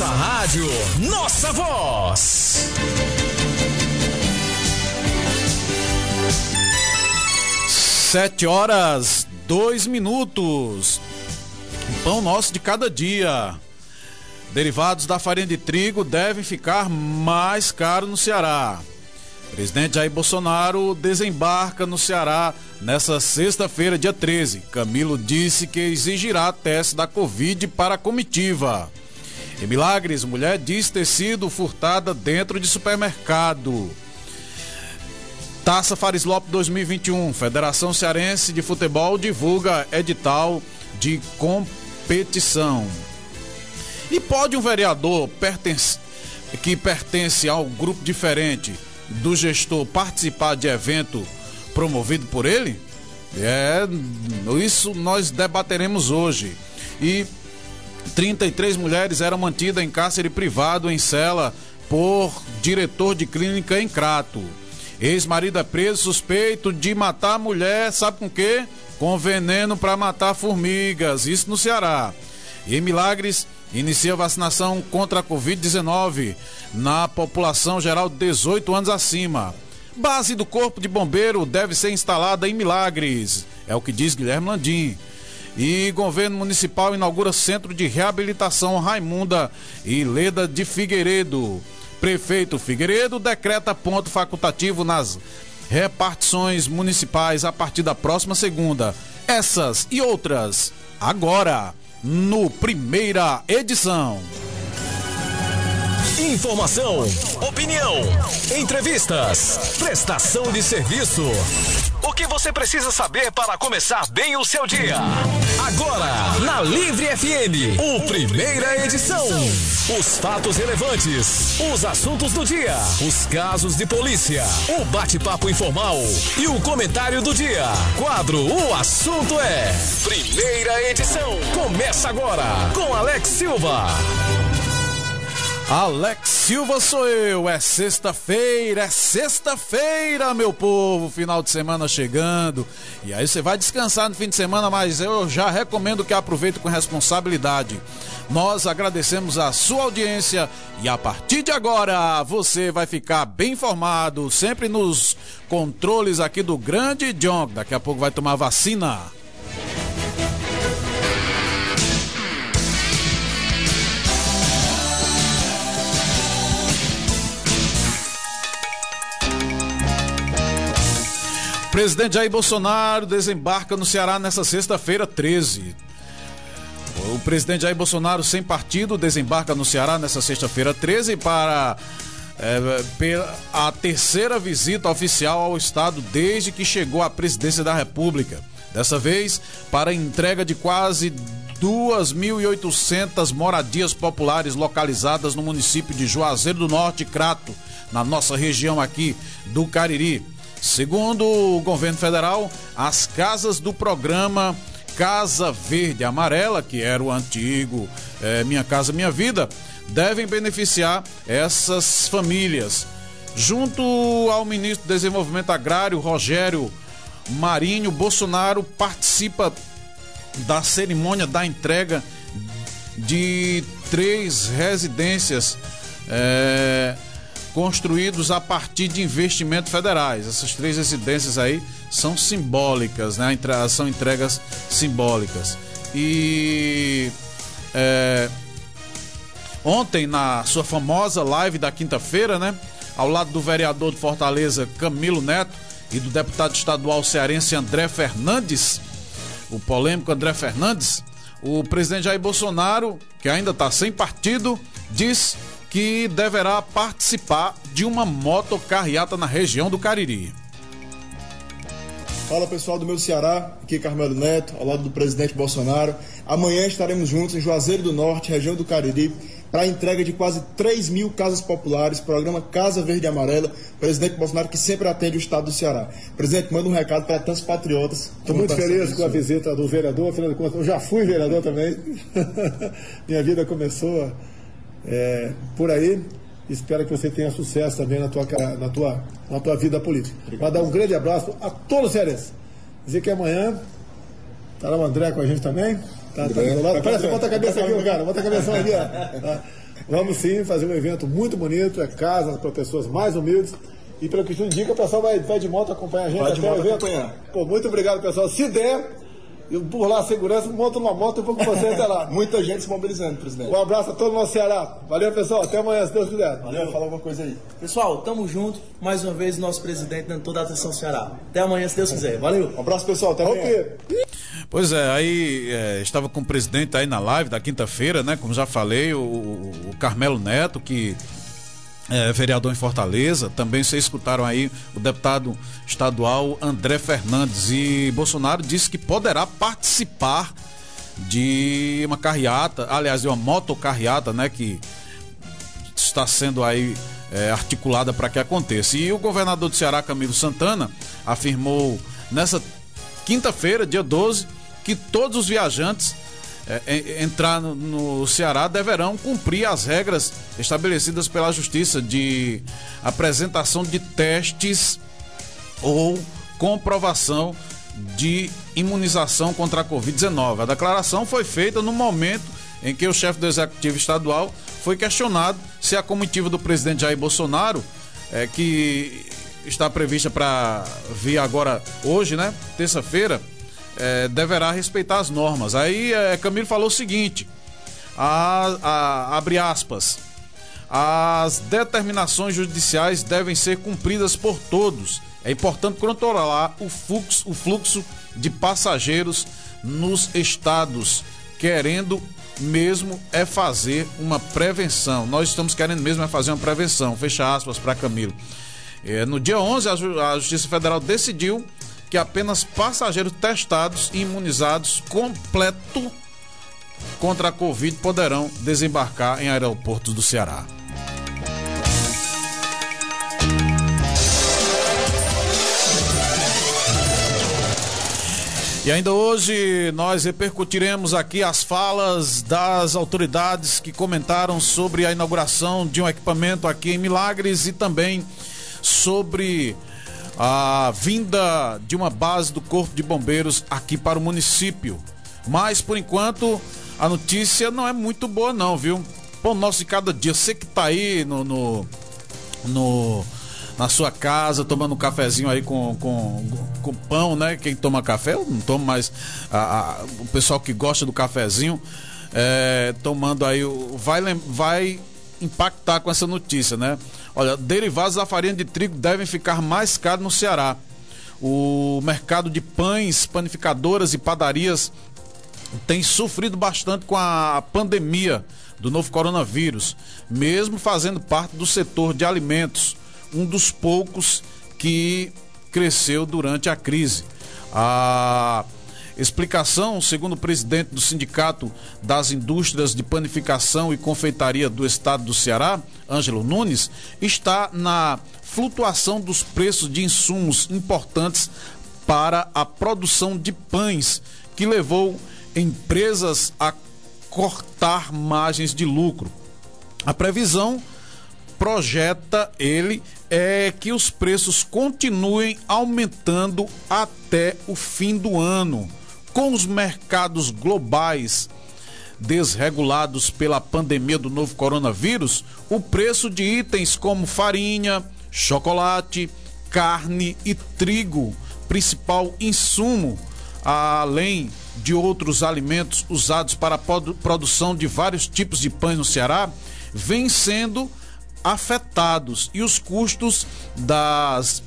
Nossa rádio, nossa voz. Sete horas, dois minutos. Pão nosso de cada dia. Derivados da farinha de trigo devem ficar mais caros no Ceará. Presidente Jair Bolsonaro desembarca no Ceará nessa sexta-feira, dia 13. Camilo disse que exigirá teste da Covid para a comitiva. Em Milagres, mulher diz ter sido furtada dentro de supermercado. Taça Farislop 2021. Federação Cearense de Futebol divulga edital de competição. E pode um vereador pertence, que pertence a um grupo diferente do gestor participar de evento promovido por ele? É, isso nós debateremos hoje. E 33 mulheres eram mantidas em cárcere privado em cela por diretor de clínica em Crato. Ex-marido é preso suspeito de matar mulher, sabe com quê? Com veneno para matar formigas, isso no Ceará. Em Milagres, inicia vacinação contra a Covid-19 na população geral de 18 anos acima. Base do Corpo de Bombeiro deve ser instalada em Milagres, é o que diz Guilherme Landim. E governo municipal inaugura centro de reabilitação Raimunda e Leda de Figueiredo. Prefeito Figueiredo decreta ponto facultativo nas repartições municipais a partir da próxima segunda. Essas e outras agora no primeira edição. Informação, opinião, entrevistas, prestação de serviço. O que você precisa saber para começar bem o seu dia? Agora, na Livre FM, o primeira edição. Os fatos relevantes, os assuntos do dia, os casos de polícia, o bate-papo informal e o comentário do dia. Quadro O Assunto é. Primeira edição. Começa agora com Alex Silva. Alex Silva sou eu, é sexta-feira, é sexta-feira, meu povo, final de semana chegando. E aí você vai descansar no fim de semana, mas eu já recomendo que aproveite com responsabilidade. Nós agradecemos a sua audiência e a partir de agora você vai ficar bem informado, sempre nos controles aqui do Grande John. Daqui a pouco vai tomar vacina. Presidente Jair Bolsonaro desembarca no Ceará nessa sexta-feira 13. O presidente Jair Bolsonaro, sem partido, desembarca no Ceará nessa sexta-feira 13 para é, a terceira visita oficial ao Estado desde que chegou à presidência da República. Dessa vez, para a entrega de quase 2.800 moradias populares localizadas no município de Juazeiro do Norte Crato, na nossa região aqui do Cariri. Segundo o governo federal, as casas do programa Casa Verde Amarela, que era o antigo é, Minha Casa Minha Vida, devem beneficiar essas famílias. Junto ao ministro do Desenvolvimento Agrário, Rogério Marinho, Bolsonaro participa da cerimônia da entrega de três residências. É, construídos a partir de investimentos federais. Essas três residências aí são simbólicas, né? São entregas simbólicas. E é, ontem, na sua famosa live da quinta-feira, né? Ao lado do vereador de Fortaleza, Camilo Neto, e do deputado estadual cearense André Fernandes, o polêmico André Fernandes, o presidente Jair Bolsonaro, que ainda está sem partido, diz que deverá participar de uma motocarreata na região do Cariri. Fala pessoal do meu Ceará, aqui é Carmelo Neto, ao lado do presidente Bolsonaro. Amanhã estaremos juntos em Juazeiro do Norte, região do Cariri, para a entrega de quase 3 mil casas populares, programa Casa Verde e Amarela. Presidente Bolsonaro que sempre atende o estado do Ceará. Presidente, manda um recado para tantos patriotas. Estou muito feliz com a visita do vereador, afinal de contas, eu já fui vereador também. Minha vida começou é, por aí. Espero que você tenha sucesso também na tua, na tua, na tua vida política. Vai dar um grande abraço a todos os cearenses. Dizer que amanhã estará o André com a gente também. Tá, tá do lado. Parece, bota a cabeça aqui, cara. Bota a cabeça aqui, ó. Tá. Vamos sim fazer um evento muito bonito, é casa para pessoas mais humildes. E pelo que tu indica, o pessoal vai, vai de moto acompanhar a gente Vai até o evento. acompanhar. Pô, muito obrigado, pessoal. Se der, eu por lá a segurança, monto numa moto e vou com você até lá. Muita gente se mobilizando, presidente. Um abraço a todo o nosso Ceará. Valeu, pessoal. Até amanhã, se Deus quiser. Valeu, fala alguma coisa aí. Pessoal, tamo junto. Mais uma vez, nosso presidente dando toda a atenção ao Ceará. Até amanhã, se Deus quiser. Valeu. Um abraço, pessoal. Até amanhã. Ok. Pois é, aí é, estava com o presidente aí na live da quinta-feira, né? Como já falei, o- o Carmelo Neto, que é vereador em Fortaleza. Também vocês escutaram aí o deputado estadual André Fernandes. E Bolsonaro disse que poderá participar de uma carreata, aliás, de uma motocarreata, né? Que está sendo aí é, articulada para que aconteça. E o governador do Ceará, Camilo Santana, afirmou nessa quinta-feira, dia 12, que todos os viajantes é, é, entrar no, no Ceará deverão cumprir as regras estabelecidas pela Justiça de apresentação de testes ou comprovação de imunização contra a Covid-19. A declaração foi feita no momento em que o chefe do executivo estadual foi questionado se a comitiva do presidente Jair Bolsonaro, é, que está prevista para vir agora hoje, né, terça-feira, é, deverá respeitar as normas. Aí é, Camilo falou o seguinte: a- a- abre aspas. As determinações judiciais devem ser cumpridas por todos. É importante controlar o fluxo, o fluxo de passageiros nos estados, querendo mesmo é fazer uma prevenção. Nós estamos querendo mesmo é fazer uma prevenção. Fecha aspas para Camilo. É, no dia 11, a, Ju- a Justiça Federal decidiu que apenas passageiros testados e imunizados completo contra a Covid poderão desembarcar em aeroportos do Ceará. E ainda hoje nós repercutiremos aqui as falas das autoridades que comentaram sobre a inauguração de um equipamento aqui em Milagres e também sobre a vinda de uma base do Corpo de Bombeiros aqui para o município. Mas por enquanto a notícia não é muito boa não, viu? Pão nosso de cada dia, você que tá aí no, no, no- na sua casa tomando um cafezinho aí com, com, com pão, né? Quem toma café, eu não tomo mais. a- a- o pessoal que gosta do cafezinho, é, tomando aí, vai, vai impactar com essa notícia, né? Olha, derivados da farinha de trigo devem ficar mais caros no Ceará. O mercado de pães, panificadoras e padarias tem sofrido bastante com a pandemia do novo coronavírus, mesmo fazendo parte do setor de alimentos, um dos poucos que cresceu durante a crise. A explicação, segundo o presidente do Sindicato das Indústrias de Panificação e Confeitaria do Estado do Ceará, Ângelo Nunes, está na flutuação dos preços de insumos importantes para a produção de pães, que levou empresas a cortar margens de lucro. A previsão projeta ele é que os preços continuem aumentando até o fim do ano, com os mercados globais desregulados pela pandemia do novo coronavírus, o preço de itens como farinha, chocolate, carne e trigo, principal insumo, além de outros alimentos usados para a produ- produção de vários tipos de pães no Ceará, vêm sendo afetados. E os custos das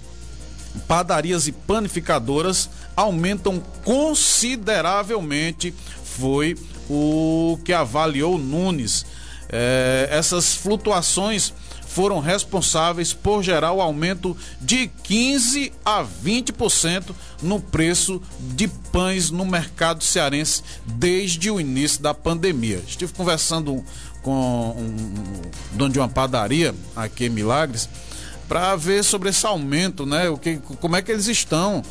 padarias e panificadoras aumentam consideravelmente, foi o que avaliou Nunes. Eh, essas flutuações foram responsáveis por gerar o aumento de 15 a 20% no preço de pães no mercado cearense desde o início da pandemia. Estive conversando com um dono de uma padaria aqui em Milagres para ver sobre esse aumento, né? O que, como é que eles estão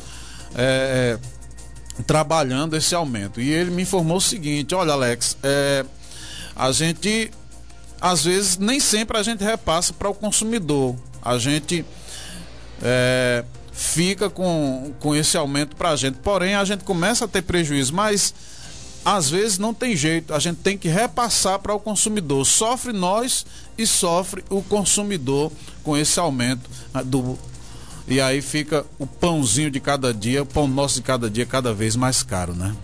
é, trabalhando esse aumento. E ele me informou o seguinte: olha, Alex, é, a gente às vezes nem sempre a gente repassa para o consumidor. A gente é, fica com, com esse aumento para a gente. Porém, a gente começa a ter prejuízo, mas às vezes não tem jeito, a gente tem que repassar para o consumidor. Sofre nós e sofre o consumidor com esse aumento ah, do e aí fica o pãozinho de cada dia, o pão nosso de cada dia cada vez mais caro, né?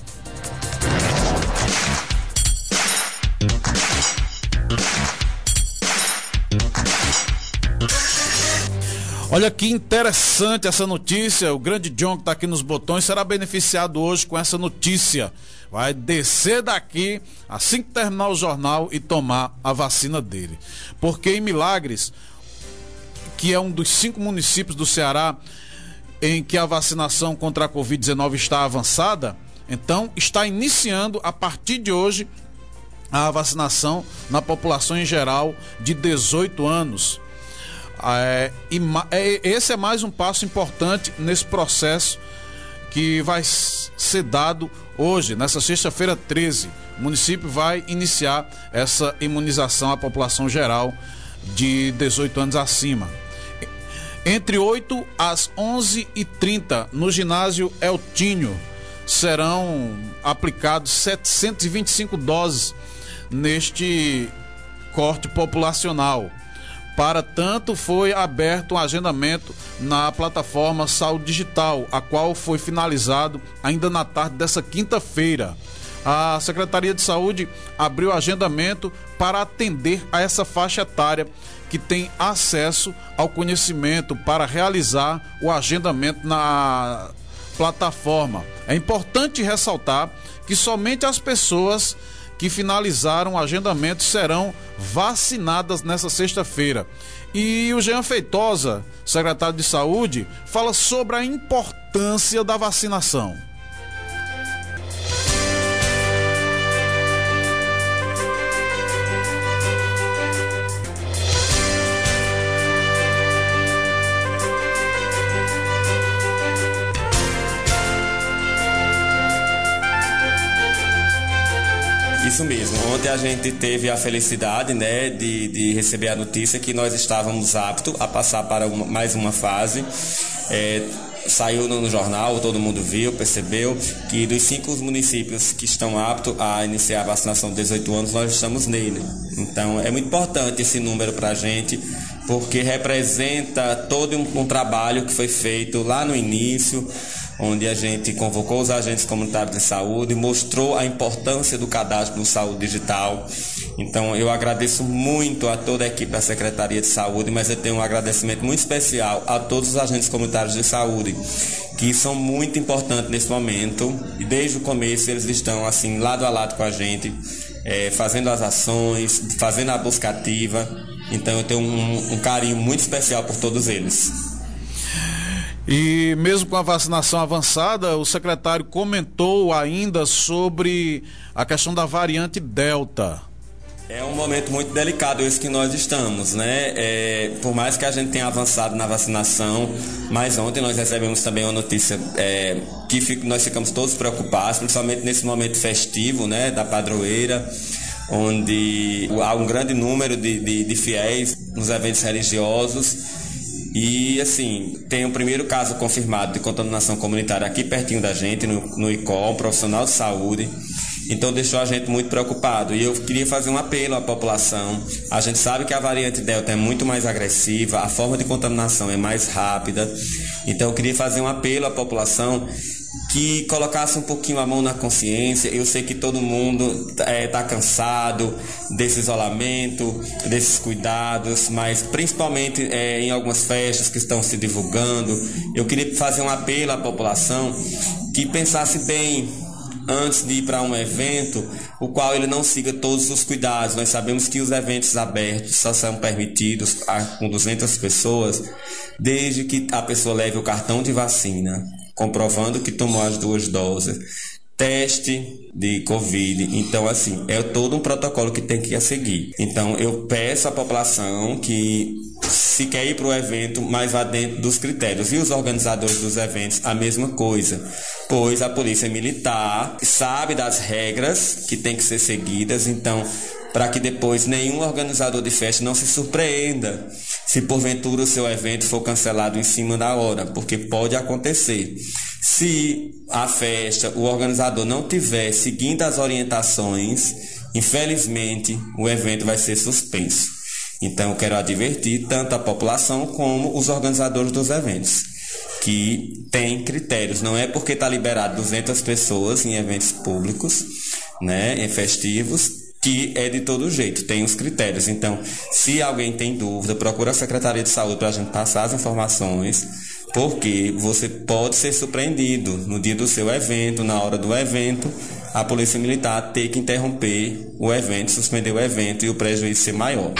Olha que interessante essa notícia. O grande John que está aqui nos botões será beneficiado hoje com essa notícia. Vai descer daqui assim que terminar o jornal e tomar a vacina dele. Porque em Milagres, que é um dos cinco municípios do Ceará em que a vacinação contra a Covid-19 está avançada, então está iniciando a partir de hoje a vacinação na população em geral de 18 anos. É, e, é, esse é mais um passo importante nesse processo que vai ser dado hoje, nessa sexta-feira 13. O município vai iniciar essa imunização à população geral de 18 anos acima. Entre 8 às 11h30, no ginásio Eltinho, serão aplicados 725 doses neste corte populacional. Para tanto, foi aberto um agendamento na plataforma Saúde Digital, a qual foi finalizado ainda na tarde dessa quinta-feira. A Secretaria de Saúde abriu agendamento para atender a essa faixa etária que tem acesso ao conhecimento para realizar o agendamento na plataforma. É importante ressaltar que somente as pessoas que finalizaram o agendamento serão vacinadas nessa sexta-feira. E o Jean Feitosa, secretário de Saúde, fala sobre a importância da vacinação. Isso mesmo. Ontem a gente teve a felicidade, né, de, de receber a notícia que nós estávamos aptos a passar para uma, mais uma fase. É, saiu no, jornal, todo mundo viu, percebeu que dos cinco municípios que estão aptos a iniciar a vacinação de 18 anos, nós estamos nele. Então é muito importante esse número para a gente, porque representa todo um, um trabalho que foi feito lá no início onde a gente convocou os agentes comunitários de saúde, mostrou a importância do cadastro do saúde digital. Então, eu agradeço muito a toda a equipe da Secretaria de Saúde, mas eu tenho um agradecimento muito especial a todos os agentes comunitários de saúde, que são muito importantes nesse momento. E desde o começo eles estão assim lado a lado com a gente, é, fazendo as ações, fazendo a busca ativa. Então, eu tenho um, um carinho muito especial por todos eles. E mesmo com a vacinação avançada, o secretário comentou ainda sobre a questão da variante Delta. É um momento muito delicado esse que nós estamos, né? É, por mais que a gente tenha avançado na vacinação, mas ontem nós recebemos também uma notícia é, que fico, nós ficamos todos preocupados, principalmente nesse momento festivo, né? Da padroeira, onde há um grande número de, de, de fiéis nos eventos religiosos e assim, tem o primeiro caso confirmado de contaminação comunitária aqui pertinho da gente, no, no ICOL, um profissional de saúde. Então deixou a gente muito preocupado. E eu queria fazer um apelo à população. A gente sabe que a variante Delta é muito mais agressiva, a forma de contaminação é mais rápida. Então eu queria fazer um apelo à população que colocasse um pouquinho a mão na consciência. Eu sei que todo mundo está é, tá cansado desse isolamento, desses cuidados, mas principalmente é, em algumas festas que estão se divulgando. Eu queria fazer um apelo à população que pensasse bem antes de ir para um evento, o qual ele não siga todos os cuidados. Nós sabemos que os eventos abertos só são permitidos com 200 pessoas, desde que a pessoa leve o cartão de vacina comprovando que tomou as duas doses, teste de Covid. Então, assim, é todo um protocolo que tem que seguir. Então, eu peço à população que se quer ir para o evento, mas vá dentro dos critérios. E os organizadores dos eventos, a mesma coisa. Pois a polícia militar sabe das regras que tem que ser seguidas, então, para que depois nenhum organizador de festa não se surpreenda se porventura o seu evento for cancelado em cima da hora, porque pode acontecer. Se a festa, o organizador não tiver seguindo as orientações, infelizmente o evento vai ser suspenso. Então quero advertir tanto a população como os organizadores dos eventos que tem critérios. Não é porque está liberado 200 pessoas em eventos públicos, né, em festivos, que é de todo jeito, tem os critérios. Então, se alguém tem dúvida, procura a Secretaria de Saúde para a gente passar as informações, porque você pode ser surpreendido no dia do seu evento, na hora do evento, a Polícia Militar ter que interromper o evento, suspender o evento e o prejuízo ser maior.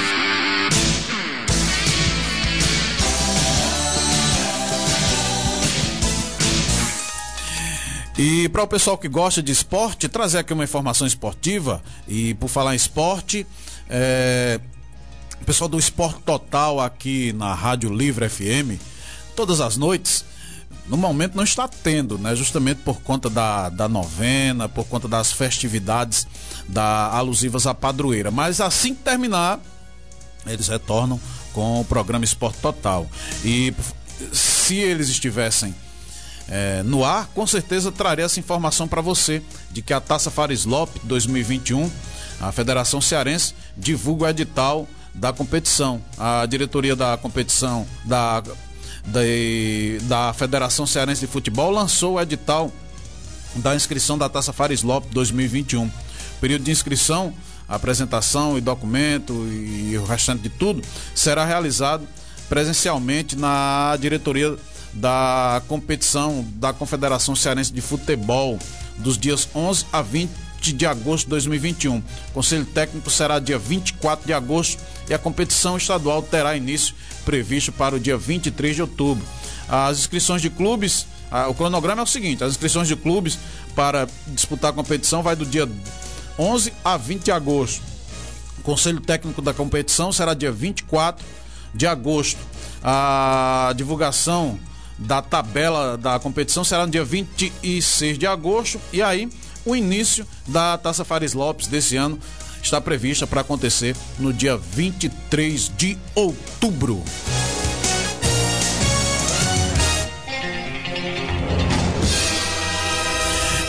E para o pessoal que gosta de esporte, trazer aqui uma informação esportiva. E por falar em esporte, é, o pessoal do Esporte Total aqui na Rádio Livre FM, todas as noites, no momento não está tendo, né? Justamente por conta da, da novena, por conta das festividades da alusivas à padroeira. Mas assim que terminar, eles retornam com o programa Esporte Total. E se eles estivessem é, no ar, com certeza trarei essa informação para você de que a Taça Fares Lopes 2021, a Federação Cearense divulga o edital da competição. A diretoria da competição da, da, da Federação Cearense de Futebol lançou o edital da inscrição da Taça Fares Lopes 2021. O período de inscrição, apresentação e documento e o restante de tudo será realizado presencialmente na diretoria da competição da Confederação Cearense de Futebol dos dias 11 a 20 de agosto de 2021. O Conselho Técnico será dia 24 de agosto e a competição estadual terá início previsto para o dia 23 de outubro. As inscrições de clubes, o cronograma é o seguinte: as inscrições de clubes para disputar a competição vai do dia 11 a 20 de agosto. O Conselho Técnico da competição será dia 24 de agosto. A divulgação da tabela da competição será no dia 26 de agosto e aí o início da Taça Fares Lopes desse ano está prevista para acontecer no dia 23 de outubro.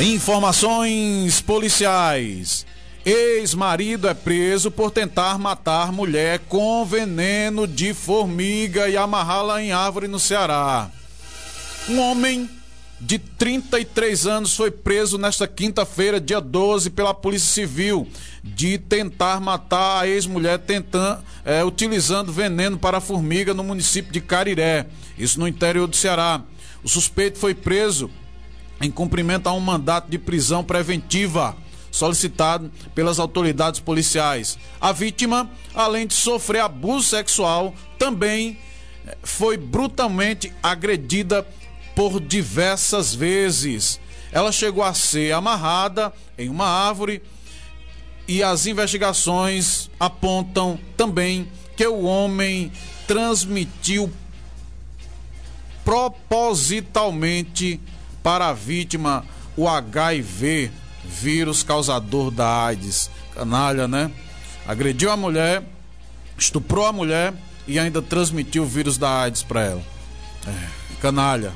Informações policiais. Ex-marido é preso por tentar matar mulher com veneno de formiga e amarrá-la em árvore no Ceará. Um homem de 33 anos foi preso nesta quinta-feira, dia 12, pela Polícia Civil de tentar matar a ex-mulher tentando, é, utilizando veneno para formiga no município de Cariré, isso no interior do Ceará. O suspeito foi preso em cumprimento a um mandato de prisão preventiva solicitado pelas autoridades policiais. A vítima, além de sofrer abuso sexual, também é, foi brutalmente agredida por diversas vezes. Ela chegou a ser amarrada em uma árvore e as investigações apontam também que o homem transmitiu propositalmente para a vítima o HIV, vírus causador da AIDS. Canalha, né? Agrediu a mulher, estuprou a mulher e ainda transmitiu o vírus da AIDS para ela. É, canalha.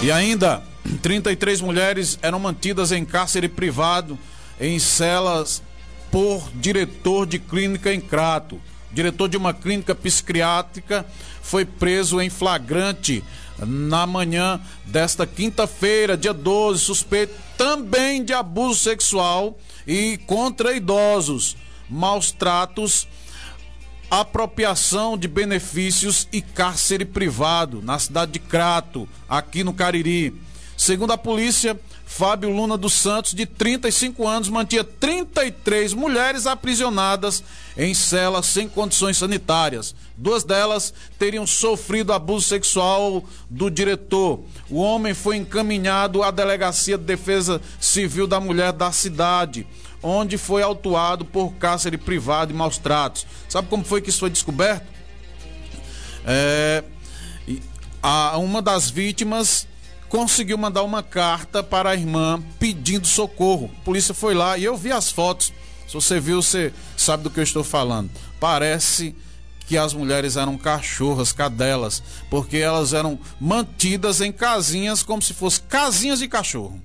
E ainda, 33 mulheres eram mantidas em cárcere privado em celas por diretor de clínica em Crato. Diretor de uma clínica psiquiátrica foi preso em flagrante na manhã desta quinta-feira, dia 12, suspeito também de abuso sexual e contra idosos, maus tratos apropriação de benefícios e cárcere privado na cidade de Crato, aqui no Cariri. Segundo a polícia, Fábio Luna dos Santos, de 35 anos, mantinha 33 mulheres aprisionadas em celas sem condições sanitárias. Duas delas teriam sofrido abuso sexual do diretor. O homem foi encaminhado à Delegacia de Defesa Civil da Mulher da cidade onde foi autuado por cárcere privado e maus tratos. Sabe como foi que isso foi descoberto? É, a, uma das vítimas conseguiu mandar uma carta para a irmã pedindo socorro. A polícia foi lá e eu vi as fotos Se você viu, você sabe do que eu estou falando. Parece que as mulheres eram cachorras, cadelas, porque elas eram mantidas em casinhas como se fossem casinhas de cachorro.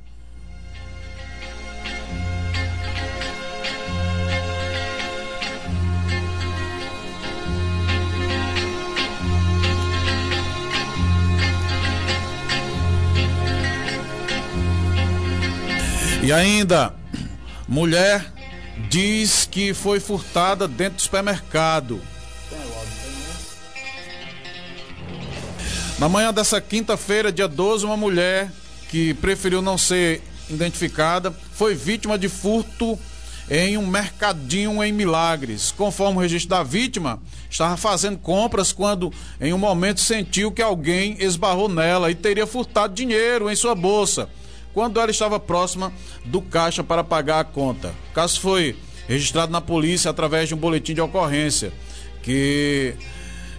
E ainda, mulher diz que foi furtada dentro do supermercado. Na manhã dessa quinta-feira, dia 12, uma mulher que preferiu não ser identificada foi vítima de furto em um mercadinho em Milagres. Conforme o registro da vítima, estava fazendo compras quando, em um momento, sentiu que alguém esbarrou nela e teria furtado dinheiro em sua bolsa quando ela estava próxima do caixa para pagar a conta. O caso foi registrado na polícia através de um boletim de ocorrência que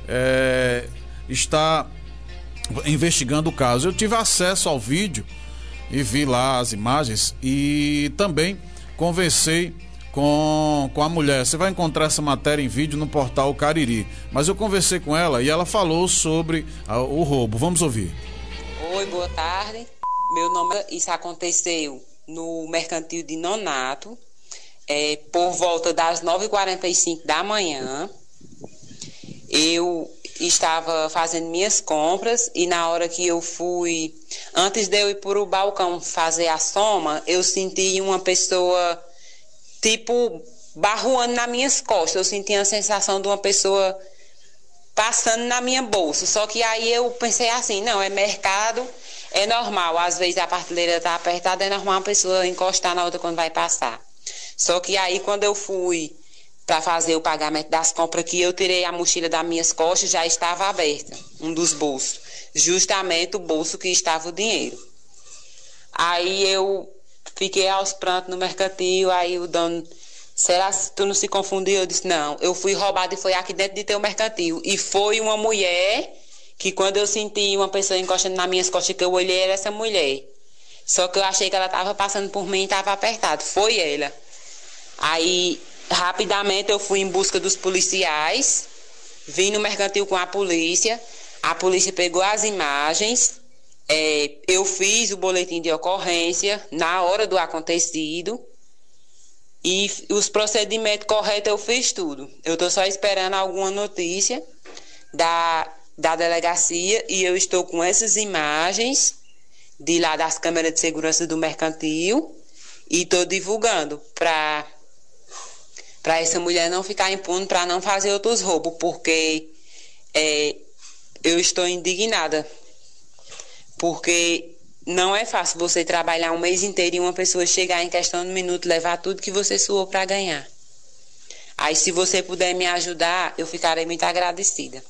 é, está investigando o caso. Eu tive acesso ao vídeo e vi lá as imagens e também conversei com, com a mulher. Você vai encontrar essa matéria em vídeo no portal Cariri. Mas eu conversei com ela e ela falou sobre a, o roubo. Vamos ouvir. Oi, boa tarde. Meu nome, isso aconteceu no mercantil de Nonato, é, por volta das 9h45 da manhã. Eu estava fazendo minhas compras e na hora que eu fui, antes de eu ir para o balcão fazer a soma, eu senti uma pessoa, tipo, barruando nas minhas costas. Eu senti a sensação de uma pessoa passando na minha bolsa. Só que aí eu pensei assim, não, é mercado é normal, às vezes a prateleira está apertada, é normal a pessoa encostar na outra quando vai passar. Só que aí quando eu fui para fazer o pagamento das compras que eu tirei a mochila das minhas costas, já estava aberta, um dos bolsos. Justamente o bolso que estava o dinheiro. Aí eu fiquei aos prantos no mercantil, aí o dono, será que tu não se confundiu? Eu disse, não, eu fui roubado e foi aqui dentro de teu mercantil. E foi uma mulher que quando eu senti uma pessoa encostando nas minhas costas, que eu olhei, era essa mulher. Só que eu achei que ela estava passando por mim e estava apertado. Foi ela. Aí, rapidamente, eu fui em busca dos policiais, vim no mercantil com a polícia, a polícia pegou as imagens, é, eu fiz o boletim de ocorrência na hora do acontecido. E os procedimentos corretos eu fiz tudo. Eu estou só esperando alguma notícia da da delegacia e eu estou com essas imagens de lá das câmeras de segurança do mercantil e estou divulgando para para essa mulher não ficar impune para não fazer outros roubos porque é, eu estou indignada porque não é fácil você trabalhar um mês inteiro e uma pessoa chegar em questão de um minuto levar tudo que você suou para ganhar. Aí se você puder me ajudar, eu ficarei muito agradecida.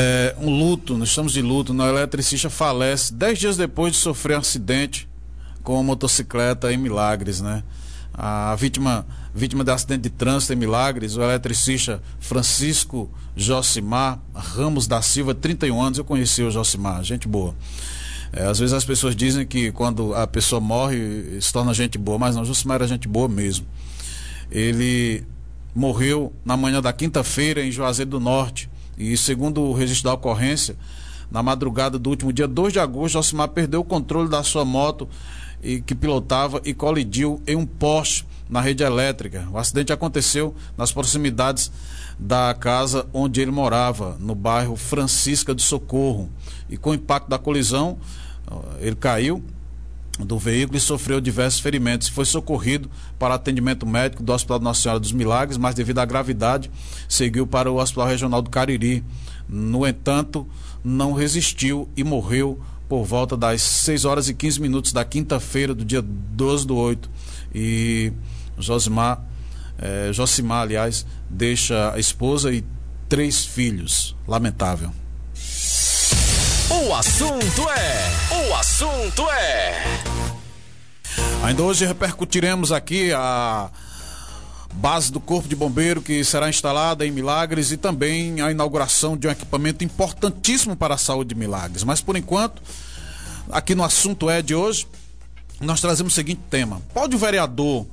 É, um luto, nós estamos de luto. O eletricista falece dez dias depois de sofrer um acidente com uma motocicleta em Milagres, né? A vítima, vítima de acidente de trânsito em Milagres, o eletricista Francisco Josimar Ramos da Silva, 31 anos. Eu conheci o Josimar, gente boa. É, às vezes as pessoas dizem que quando a pessoa morre se torna gente boa, mas não, Josimar era gente boa mesmo. Ele morreu na manhã da quinta-feira em Juazeiro do Norte. E segundo o registro da ocorrência, na madrugada do último dia 2 de agosto, Josimar perdeu o controle da sua moto e que pilotava e colidiu em um poste na rede elétrica. O acidente aconteceu nas proximidades da casa onde ele morava, no bairro Francisca de Socorro. E com o impacto da colisão, ele caiu do veículo e sofreu diversos ferimentos. Foi socorrido para atendimento médico do Hospital Nossa Senhora dos Milagres, mas devido à gravidade, seguiu para o Hospital Regional do Cariri. No entanto, não resistiu e morreu por volta das 6 horas e 15 minutos da quinta-feira do dia 12 do 8. E Josimar, eh, Josimar, aliás, deixa a esposa e três filhos. Lamentável. O assunto é. O assunto é. Ainda hoje repercutiremos aqui a base do Corpo de Bombeiro que será instalada em Milagres e também a inauguração de um equipamento importantíssimo para a saúde de Milagres. Mas por enquanto, aqui no assunto é de hoje, nós trazemos o seguinte tema: pode o vereador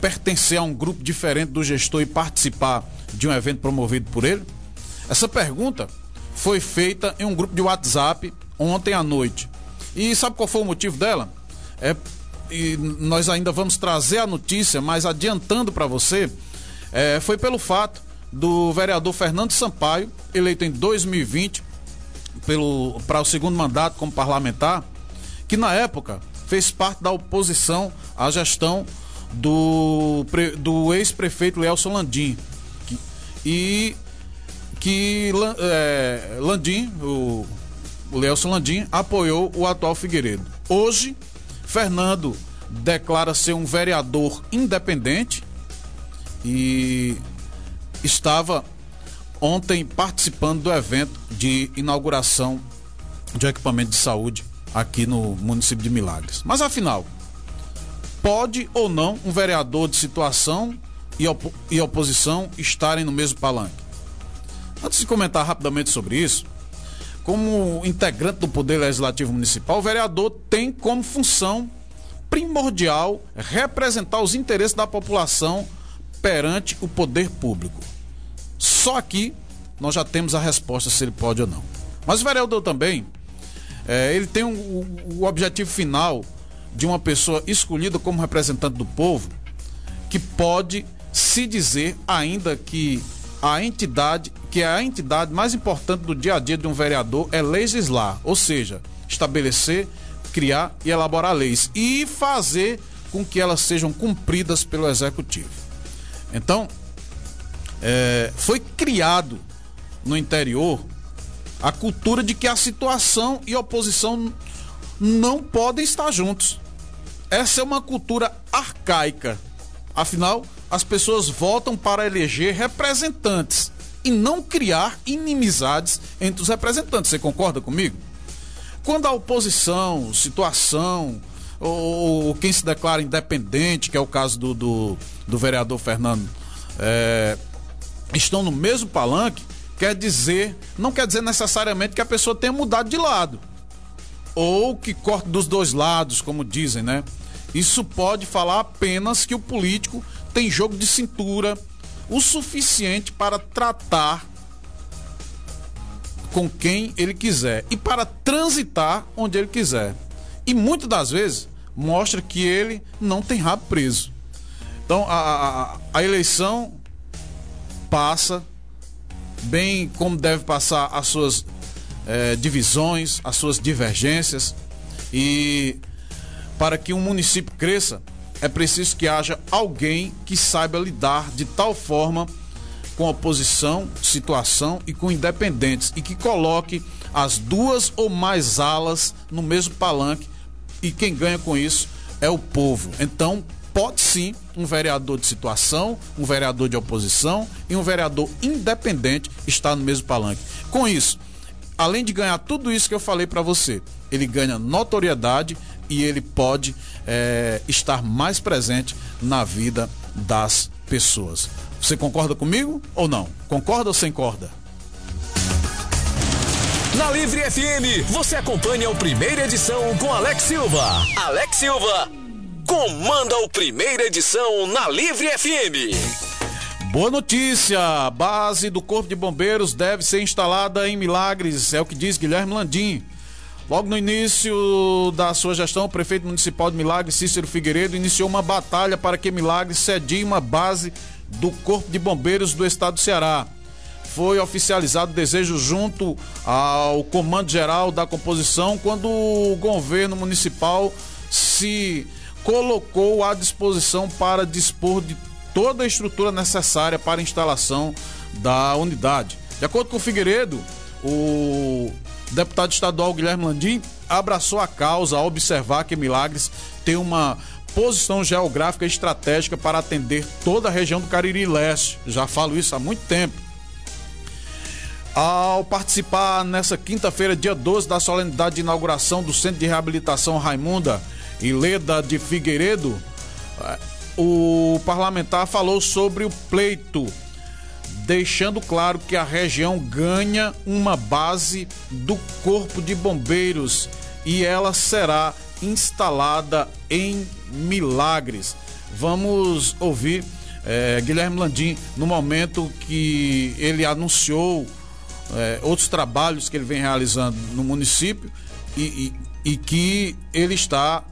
pertencer a um grupo diferente do gestor e participar de um evento promovido por ele? Essa pergunta foi feita em um grupo de WhatsApp ontem à noite. E sabe qual foi o motivo dela? É, e nós ainda vamos trazer a notícia, mas adiantando para você, é, foi pelo fato do vereador Fernando Sampaio, eleito em 2020 para o segundo mandato como parlamentar, que na época fez parte da oposição à gestão do, do ex-prefeito Leelson Landim. Que, e que é, Landim, o, o Leelson Landim, apoiou o atual Figueiredo. Hoje, Fernando declara ser um vereador independente e estava ontem participando do evento de inauguração de equipamento de saúde aqui no município de Milagres. Mas afinal, pode ou não um vereador de situação e, op e oposição estarem no mesmo palanque? Antes de comentar rapidamente sobre isso, como integrante do Poder Legislativo Municipal, o vereador tem como função primordial representar os interesses da população perante o poder público. Só aqui nós já temos a resposta se ele pode ou não. Mas o vereador também, é, ele tem um, o, o objetivo final de uma pessoa escolhida como representante do povo, que pode se dizer ainda que a entidade, que é a entidade mais importante do dia a dia de um vereador é legislar, ou seja, estabelecer, criar e elaborar leis e fazer com que elas sejam cumpridas pelo executivo. Então, é, foi criado no interior a cultura de que a situação e a oposição não podem estar juntos. Essa é uma cultura arcaica. Afinal, as pessoas votam para eleger representantes e não criar inimizades entre os representantes. Você concorda comigo? Quando a oposição, situação, ou, ou quem se declara independente, que é o caso do, do, do vereador Fernando, é, estão no mesmo palanque, quer dizer, não quer dizer necessariamente que a pessoa tenha mudado de lado. Ou que corte dos dois lados, como dizem, né? Isso pode falar apenas que o político tem jogo de cintura o suficiente para tratar com quem ele quiser e para transitar onde ele quiser. E muitas das vezes mostra que ele não tem rabo preso. Então a, a, a eleição passa, bem como deve passar as suas é, divisões, as suas divergências. E para que um município cresça, é preciso que haja alguém que saiba lidar de tal forma com oposição, situação e com independentes e que coloque as duas ou mais alas no mesmo palanque e quem ganha com isso é o povo. Então, pode sim um vereador de situação, um vereador de oposição e um vereador independente estar no mesmo palanque. Com isso, além de ganhar tudo isso que eu falei para você, ele ganha notoriedade e ele pode é, estar mais presente na vida das pessoas. Você concorda comigo ou não? Concorda ou sem corda? Na Livre FM, você acompanha o primeira edição com Alex Silva. Alex Silva comanda o primeira edição na Livre FM. Boa notícia! A base do Corpo de Bombeiros deve ser instalada em Milagres, é o que diz Guilherme Landim. Logo no início da sua gestão, o prefeito municipal de Milagres, Cícero Figueiredo, iniciou uma batalha para que Milagres cedia uma base do Corpo de Bombeiros do Estado do Ceará. Foi oficializado o desejo junto ao Comando Geral da Composição quando o governo municipal se colocou à disposição para dispor de toda a estrutura necessária para a instalação da unidade. De acordo com o Figueiredo, o deputado estadual Guilherme Landim abraçou a causa ao observar que Milagres tem uma posição geográfica estratégica para atender toda a região do Cariri Leste. Já falo isso há muito tempo. Ao participar nessa quinta-feira, dia 12, da solenidade de inauguração do Centro de Reabilitação Raimunda, e Leda de Figueiredo, eh, o parlamentar falou sobre o pleito, deixando claro que a região ganha uma base do Corpo de Bombeiros e ela será instalada em Milagres. Vamos ouvir é, Guilherme Landim no momento que ele anunciou é, outros trabalhos que ele vem realizando no município e, e, e que ele está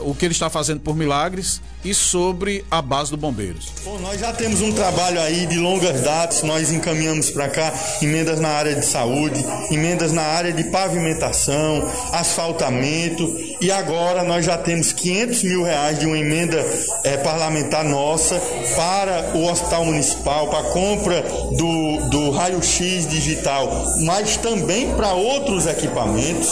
o que ele está fazendo por milagres e sobre a base do Bombeiros. Bom, nós já temos um trabalho aí de longas datas, nós encaminhamos para cá emendas na área de saúde, emendas na área de pavimentação, asfaltamento e agora nós já temos 500 mil reais de uma emenda é, parlamentar nossa para o Hospital Municipal, para a compra do, do raio-x digital, mas também para outros equipamentos.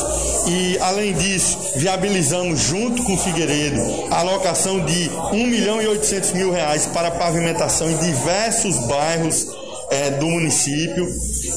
E além disso viabilizamos junto com o Figueiredo a alocação de 1 milhão e 800 mil reais para pavimentação em diversos bairros é, do município.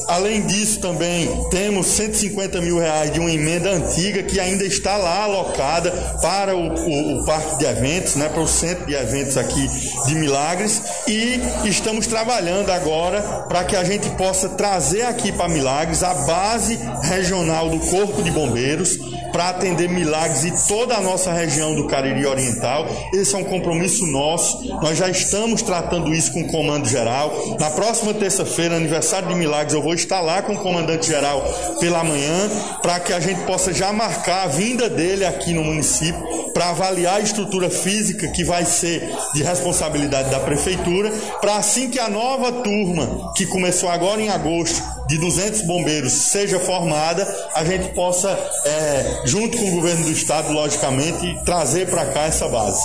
Além disso, também temos 150 mil reais de uma emenda antiga que ainda está lá alocada para o, o, o parque de eventos, né, para o centro de eventos aqui de Milagres. E estamos trabalhando agora para que a gente possa trazer aqui para Milagres a base regional do Corpo de Bombeiros para atender Milagres e toda a nossa região do Cariri Oriental. Esse é um compromisso nosso. Nós já estamos tratando isso com o Comando Geral. Na próxima terça-feira, aniversário de Milagres, eu vou estar lá com o comandante geral pela manhã para que a gente possa já marcar a vinda dele aqui no município para avaliar a estrutura física que vai ser de responsabilidade da prefeitura, para assim que a nova turma que começou agora em agosto de 200 bombeiros seja formada, a gente possa, é, junto com o governo do estado, logicamente, trazer para cá essa base.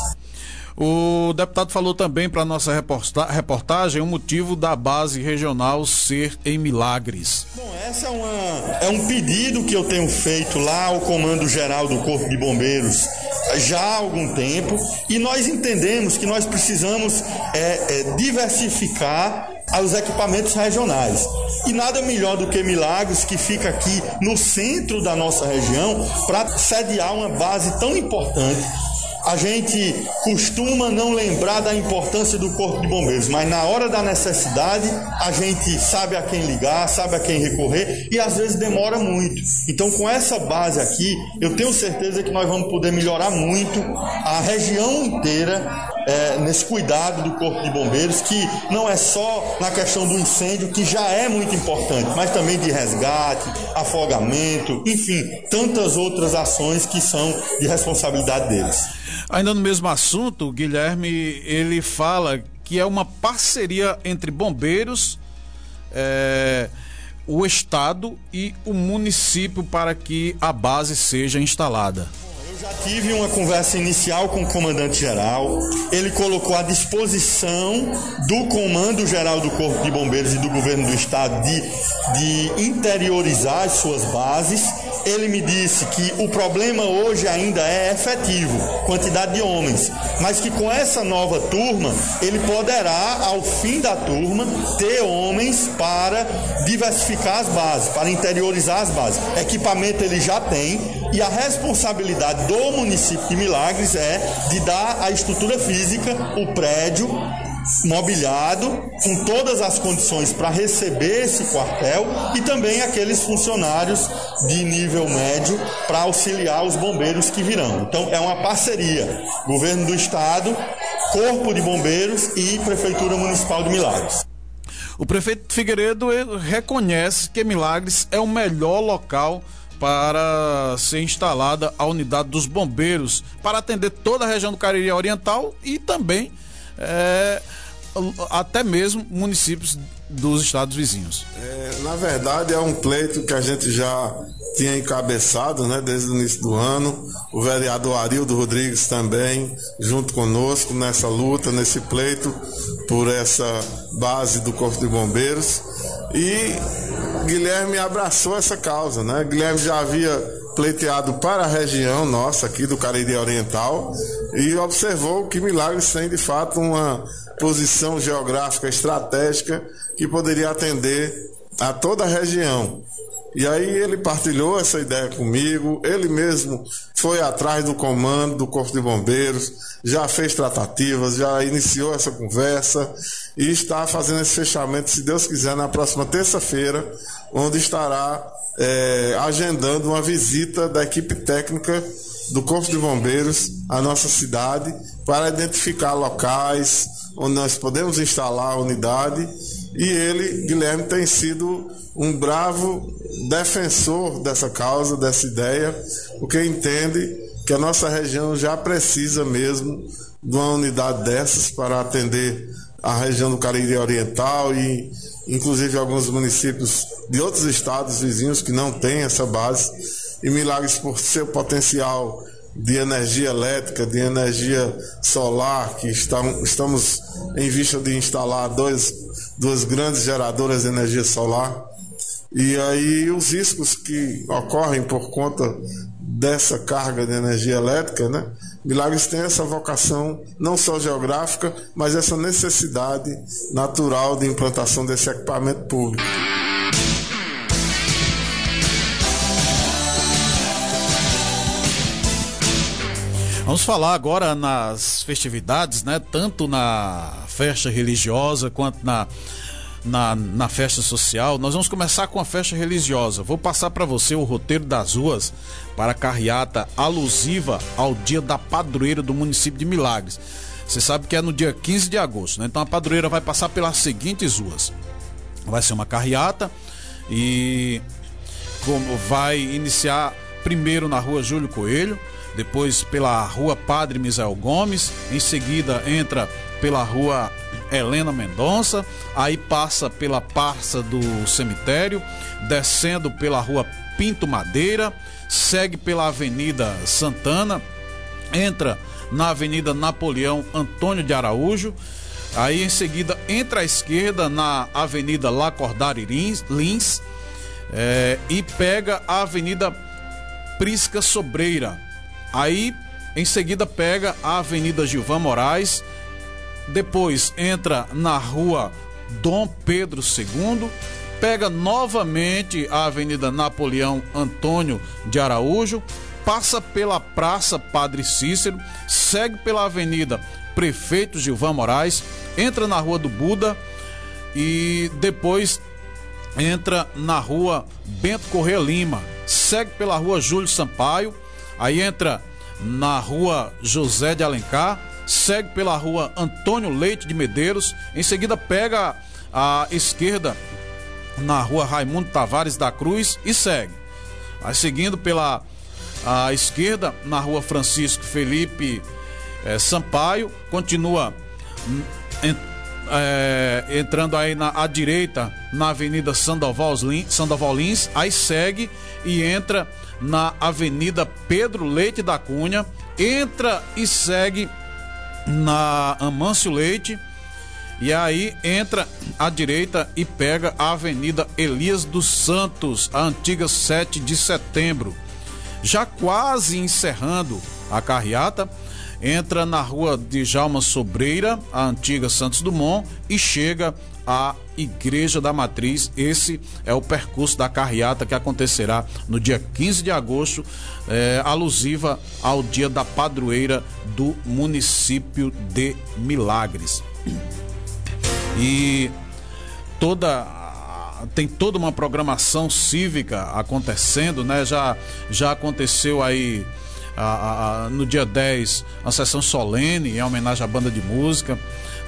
O deputado falou também para nossa reportagem o motivo da base regional ser em Milagres. Bom, essa é, uma, é um pedido que eu tenho feito lá ao Comando Geral do Corpo de Bombeiros já há algum tempo e nós entendemos que nós precisamos é, é, diversificar os equipamentos regionais. E nada melhor do que Milagres, que fica aqui no centro da nossa região, para sediar uma base tão importante a gente costuma não lembrar da importância do Corpo de Bombeiros, mas na hora da necessidade a gente sabe a quem ligar, sabe a quem recorrer e às vezes demora muito. Então, com essa base aqui, eu tenho certeza que nós vamos poder melhorar muito a região inteira é, nesse cuidado do Corpo de Bombeiros, que não é só na questão do incêndio, que já é muito importante, mas também de resgate, afogamento, enfim, tantas outras ações que são de responsabilidade deles. Ainda no mesmo assunto, Guilherme, ele fala que é uma parceria entre bombeiros, é, o Estado e o município para que a base seja instalada. Já tive uma conversa inicial com o comandante-geral. Ele colocou à disposição do Comando Geral do Corpo de Bombeiros e do Governo do Estado de, de interiorizar as suas bases. Ele me disse que o problema hoje ainda é efetivo, quantidade de homens, mas que com essa nova turma ele poderá, ao fim da turma, ter homens para diversificar as bases, para interiorizar as bases. Equipamento ele já tem e a responsabilidade do município de Milagres é de dar a estrutura física, o prédio mobiliado, com todas as condições para receber esse quartel e também aqueles funcionários de nível médio para auxiliar os bombeiros que virão. Então é uma parceria, governo do estado, corpo de bombeiros e prefeitura municipal de Milagres. O prefeito Figueiredo reconhece que Milagres é o melhor local para ser instalada a unidade dos bombeiros para atender toda a região do Cariri Oriental e também é, até mesmo municípios dos estados vizinhos. É, na verdade, é um pleito que a gente já tinha encabeçado né, desde o início do ano. O vereador Arildo Rodrigues também, junto conosco nessa luta, nesse pleito por essa base do Corpo de Bombeiros. E Guilherme abraçou essa causa, né? Guilherme já havia pleiteado para a região nossa aqui do Cariri Oriental e observou que Milagres tem de fato uma posição geográfica estratégica que poderia atender a toda a região. E aí ele partilhou essa ideia comigo, ele mesmo foi atrás do comando do Corpo de Bombeiros, já fez tratativas, já iniciou essa conversa e está fazendo esse fechamento, se Deus quiser, na próxima terça-feira, onde estará é, agendando uma visita da equipe técnica do Corpo de Bombeiros à nossa cidade para identificar locais onde nós podemos instalar a unidade e ele, Guilherme, tem sido um bravo defensor dessa causa, dessa ideia, porque entende que a nossa região já precisa mesmo de uma unidade dessas para atender a região do Cariri Oriental e inclusive alguns municípios de outros estados vizinhos que não têm essa base. E Milagres, por seu potencial de energia elétrica, de energia solar, que estamos em vista de instalar dois, duas grandes geradoras de energia solar. E aí os riscos que ocorrem por conta dessa carga de energia elétrica, né? Milagres tem essa vocação não só geográfica, mas essa necessidade natural de implantação desse equipamento público. Vamos falar agora nas festividades, né? Tanto na festa religiosa quanto na na, na festa social. Nós vamos começar com a festa religiosa. Vou passar para você o roteiro das ruas para a carreata alusiva ao dia da padroeira do município de Milagres. Você sabe que é no dia 15 de agosto, né? Então a padroeira vai passar pelas seguintes ruas. Vai ser uma carreata e como vai iniciar primeiro na rua Júlio Coelho, depois pela rua Padre Misael Gomes, em seguida entra pela rua Helena Mendonça, aí passa pela Parça do Cemitério, descendo pela rua Pinto Madeira, segue pela Avenida Santana, entra na Avenida Napoleão Antônio de Araújo, aí em seguida entra à esquerda na Avenida Lacordário Lins é, e pega a Avenida Prisca Sobreira. Aí em seguida pega a Avenida Gilvan Moraes, depois entra na rua Dom Pedro II, pega novamente a Avenida Napoleão Antônio de Araújo, passa pela Praça Padre Cícero, segue pela Avenida Prefeito Gilvan Moraes, entra na Rua do Buda e depois entra na Rua Bento Corrêa Lima, segue pela Rua Júlio Sampaio, aí entra na Rua José de Alencar, segue pela rua Antônio Leite de Medeiros, em seguida pega a esquerda na rua Raimundo Tavares da Cruz e segue. Aí seguindo pela a esquerda na rua Francisco Felipe eh, Sampaio, continua eh, entrando aí na à direita na Avenida Sandoval Lins, Sandoval Lins, aí segue e entra na Avenida Pedro Leite da Cunha, entra e segue na Amâncio Leite. E aí entra à direita e pega a Avenida Elias dos Santos, a antiga 7 de setembro. Já quase encerrando a carreata, entra na rua de Jalma Sobreira, a antiga Santos Dumont, e chega à Igreja da Matriz. Esse é o percurso da carreata que acontecerá no dia 15 de agosto, é, alusiva ao dia da padroeira do município de Milagres. E toda tem toda uma programação cívica acontecendo, né? Já já aconteceu aí a, a, no dia 10 a sessão solene em homenagem à banda de música.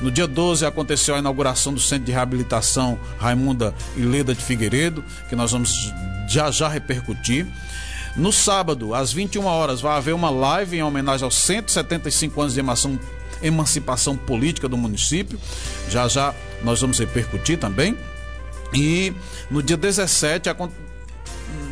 No dia 12 aconteceu a inauguração do Centro de Reabilitação Raimunda e Leda de Figueiredo, que nós vamos já já repercutir. No sábado, às 21 horas, vai haver uma live em homenagem aos 175 anos de emancipação, emancipação política do município. Já já nós vamos repercutir também. E no dia 17,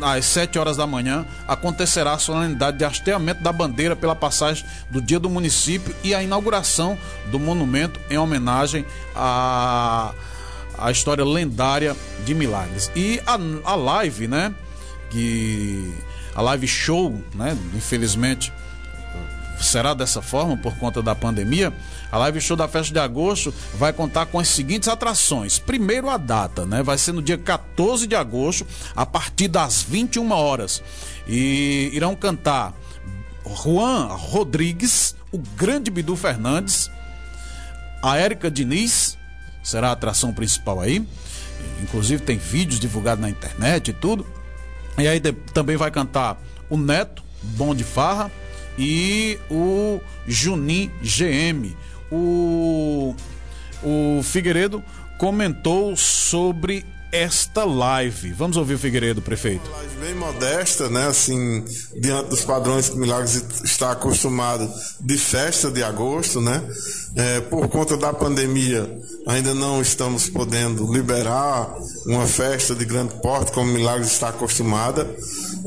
às 7 horas da manhã, acontecerá a solenidade de hasteamento da bandeira pela passagem do Dia do Município e a inauguração do monumento em homenagem à, à história lendária de Milagres. E a, a live, né? Que a live show, né? Infelizmente será dessa forma por conta da pandemia. A live show da festa de agosto vai contar com as seguintes atrações. Primeiro a data, né? Vai ser no dia 14 de agosto, a partir das 21 horas. E irão cantar Juan Rodrigues, o grande Bidu Fernandes, a Érica Diniz, será a atração principal aí. Inclusive tem vídeos divulgados na internet e tudo. E aí também vai cantar o Neto, Bom de Farra, e o Junim GM. O, o Figueiredo comentou sobre esta live. Vamos ouvir o Figueiredo, prefeito. Uma live bem modesta, né? Assim, diante dos padrões que Milagres está acostumado de festa de agosto, né? É, por conta da pandemia, ainda não estamos podendo liberar uma festa de grande porte como Milagres está acostumada.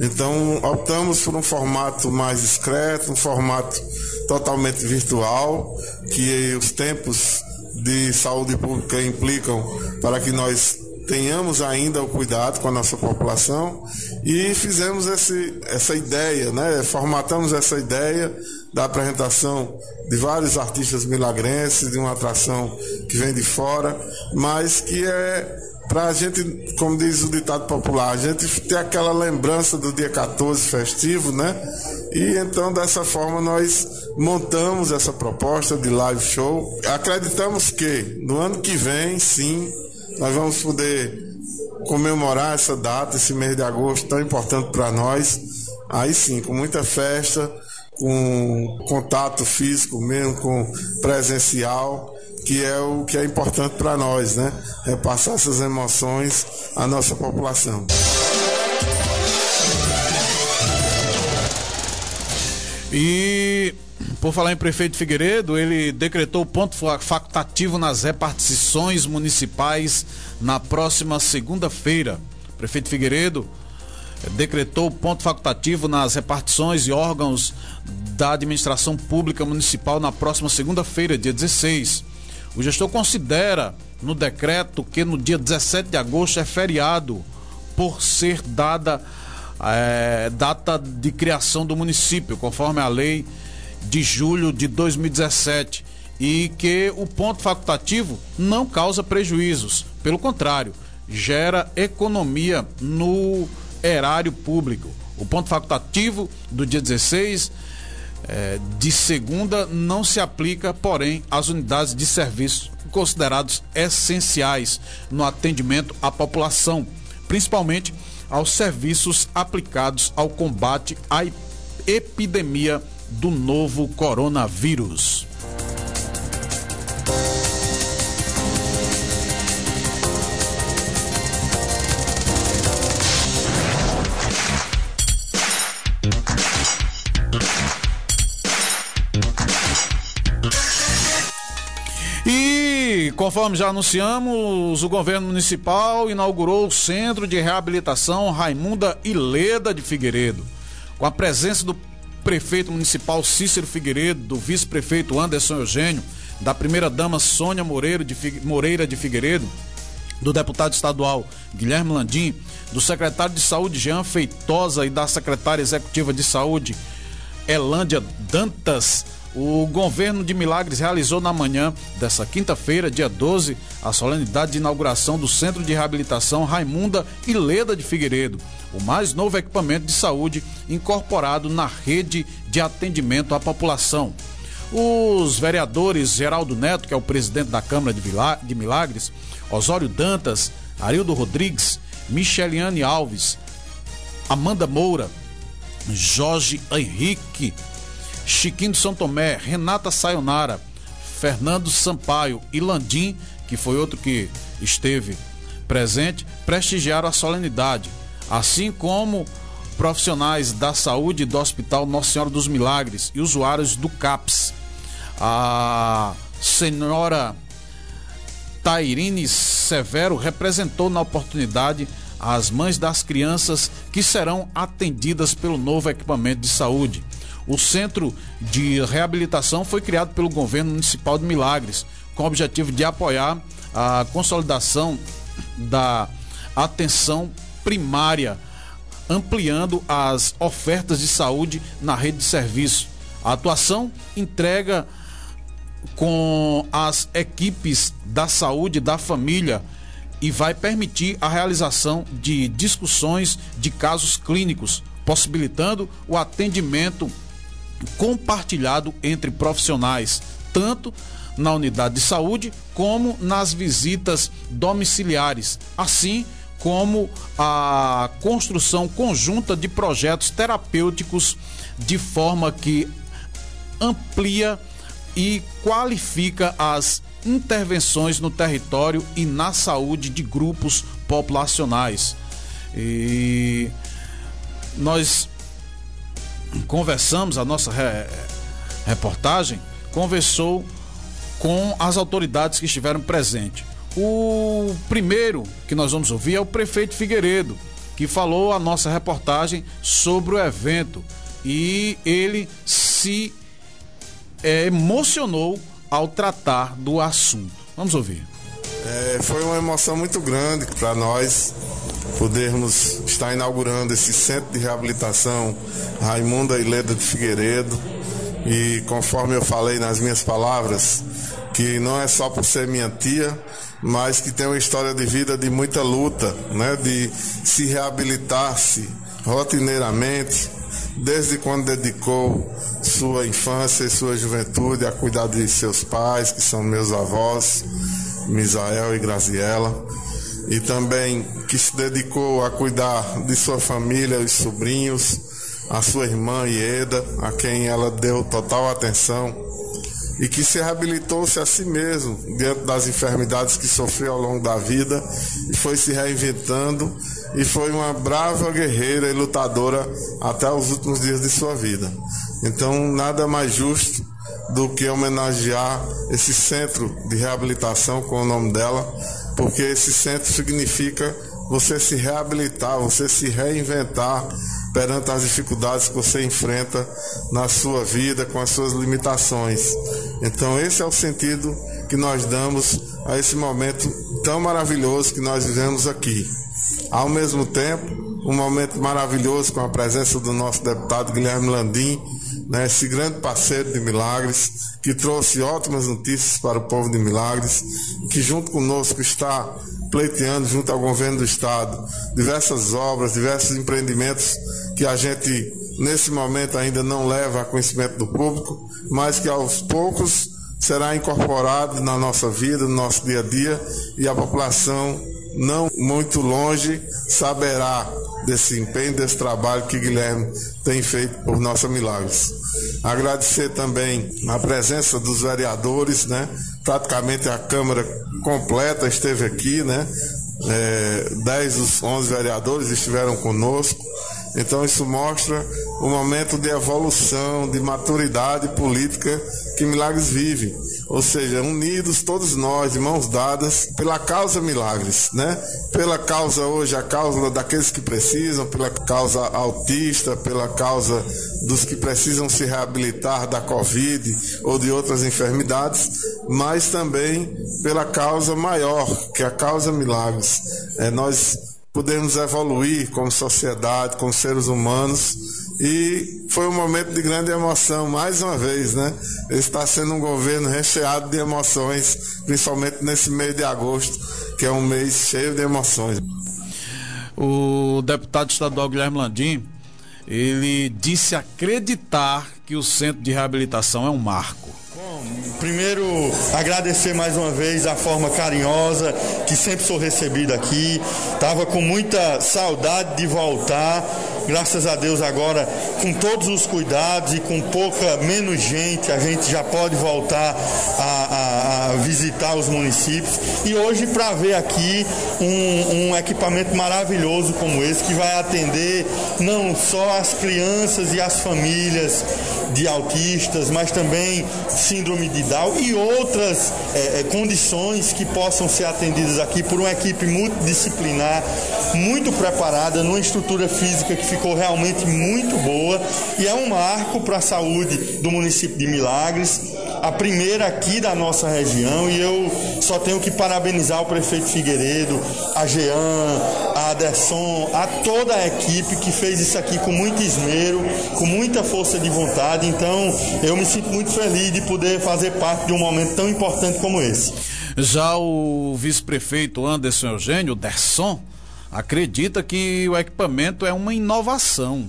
Então, optamos por um formato mais discreto, um formato totalmente virtual, que os tempos de saúde pública implicam para que nós tenhamos ainda o cuidado com a nossa população e fizemos esse, essa ideia, né? formatamos essa ideia da apresentação de vários artistas milagrenses, de uma atração que vem de fora, mas que é para a gente, como diz o ditado popular, a gente ter aquela lembrança do dia 14 festivo, né? E então dessa forma nós montamos essa proposta de live show. Acreditamos que no ano que vem, sim, nós vamos poder comemorar essa data, esse mês de agosto tão importante para nós. Aí sim, com muita festa, com contato físico mesmo, com presencial, que é o que é importante para nós, né? É passar essas emoções à nossa população. E por falar em prefeito Figueiredo, ele decretou ponto facultativo nas repartições municipais na próxima segunda-feira. Prefeito Figueiredo decretou ponto facultativo nas repartições e órgãos da administração pública municipal na próxima segunda-feira, dia 16. O gestor considera no decreto que no dia 17 de agosto é feriado por ser dada é, data de criação do município, conforme a lei de julho de 2017 e que o ponto facultativo não causa prejuízos, pelo contrário, gera economia no erário público. O ponto facultativo do dia 16 é, de segunda não se aplica, porém, às unidades de serviço considerados essenciais no atendimento à população, principalmente aos serviços aplicados ao combate à epidemia do novo coronavírus. Conforme já anunciamos, o governo municipal inaugurou o Centro de Reabilitação Raimunda Ileda de Figueiredo. Com a presença do prefeito municipal Cícero Figueiredo, do vice-prefeito Anderson Eugênio, da primeira-dama Sônia Moreira de, Moreira de Figueiredo, do deputado estadual Guilherme Landim, do secretário de Saúde Jean Feitosa e da secretária executiva de Saúde Elândia Dantas. O governo de Milagres realizou na manhã dessa quinta-feira, dia 12, a solenidade de inauguração do Centro de Reabilitação Raimunda e Leda de Figueiredo, o mais novo equipamento de saúde incorporado na rede de atendimento à população. Os vereadores Geraldo Neto, que é o presidente da Câmara de Milagres, Osório Dantas, Arildo Rodrigues, Micheliane Alves, Amanda Moura, Jorge Henrique, Chiquinho de São Tomé, Renata Sayonara, Fernando Sampaio e Landim, que foi outro que esteve presente, prestigiaram a solenidade assim como profissionais da saúde do Hospital Nossa Senhora dos Milagres e usuários do CAPS. A senhora Tairine Severo representou na oportunidade as mães das crianças que serão atendidas pelo novo equipamento de saúde. O centro de reabilitação foi criado pelo governo municipal de Milagres, com o objetivo de apoiar a consolidação da atenção primária, ampliando as ofertas de saúde na rede de serviço. A atuação entrega com as equipes da saúde da família e vai permitir a realização de discussões de casos clínicos, possibilitando o atendimento compartilhado entre profissionais, tanto na unidade de saúde como nas visitas domiciliares. Assim, como a construção conjunta de projetos terapêuticos de forma que amplia e qualifica as intervenções no território e na saúde de grupos populacionais. E nós conversamos, a nossa re reportagem conversou com as autoridades que estiveram presentes. O primeiro que nós vamos ouvir é o prefeito Figueiredo, que falou a nossa reportagem sobre o evento e ele se é, emocionou ao tratar do assunto. Vamos ouvir. É, foi uma emoção muito grande para nós podermos estar inaugurando esse centro de reabilitação Raimunda e Leda de Figueiredo. E conforme eu falei nas minhas palavras, que não é só por ser minha tia, mas que tem uma história de vida de muita luta, né? de se reabilitar-se rotineiramente, desde quando dedicou sua infância e sua juventude a cuidar de seus pais, que são meus avós, Misael e Graziela, e também que se dedicou a cuidar de sua família, os sobrinhos, a sua irmã Ieda, a quem ela deu total atenção e que se reabilitou-se a si mesmo diante das enfermidades que sofreu ao longo da vida e foi se reinventando e foi uma brava guerreira e lutadora até os últimos dias de sua vida. Então, nada mais justo do que homenagear esse centro de reabilitação com o nome dela, porque esse centro significa você se reabilitar, você se reinventar perante as dificuldades que você enfrenta na sua vida, com as suas limitações. Então, esse é o sentido que nós damos a esse momento tão maravilhoso que nós vivemos aqui. Ao mesmo tempo, um momento maravilhoso com a presença do nosso deputado Guilherme Landim, né, esse grande parceiro de Milagres, que trouxe ótimas notícias para o povo de Milagres, que junto conosco está pleiteando junto ao governo do estado diversas obras, diversos empreendimentos que a gente nesse momento ainda não leva a conhecimento do público, mas que aos poucos será incorporado na nossa vida, no nosso dia a dia e a população não muito longe saberá desse empenho, desse trabalho que Guilherme tem feito por nossa Milagres. Agradecer também a presença dos vereadores, né? Praticamente a Câmara completa esteve aqui, né? É, 10 dos 11 vereadores estiveram conosco. Então isso mostra o momento de evolução, de maturidade política que Milagres vive. Ou seja, unidos todos nós, de mãos dadas, pela causa Milagres, né? Pela causa hoje, a causa daqueles que precisam, pela causa autista, pela causa dos que precisam se reabilitar da Covid ou de outras enfermidades, mas também pela causa maior, que é a causa Milagres. É nós podemos evoluir como sociedade, como seres humanos. E foi um momento de grande emoção, mais uma vez, né? Está sendo um governo recheado de emoções, principalmente nesse mês de agosto, que é um mês cheio de emoções. O deputado estadual Guilherme Landim, ele disse acreditar que o centro de reabilitação é um marco. Bom, primeiro agradecer mais uma vez a forma carinhosa que sempre sou recebido aqui. Tava com muita saudade de voltar. Graças a Deus agora com todos os cuidados e com pouca menos gente a gente já pode voltar a, a, a visitar os municípios. E hoje para ver aqui um, um equipamento maravilhoso como esse que vai atender não só as crianças e as famílias de autistas, mas também síndrome de Down e outras é, é, condições que possam ser atendidas aqui por uma equipe multidisciplinar, muito preparada, numa estrutura física que ficou realmente muito boa e é um marco para a saúde do município de Milagres, a primeira aqui da nossa região e eu só tenho que parabenizar o prefeito Figueiredo, a Jean, a Aderson, a toda a equipe que fez isso aqui com muito esmero, com muita força de vontade. Então, eu me sinto muito feliz de poder fazer parte de um momento tão importante como esse. Já o vice-prefeito Anderson Eugênio, Derson, acredita que o equipamento é uma inovação.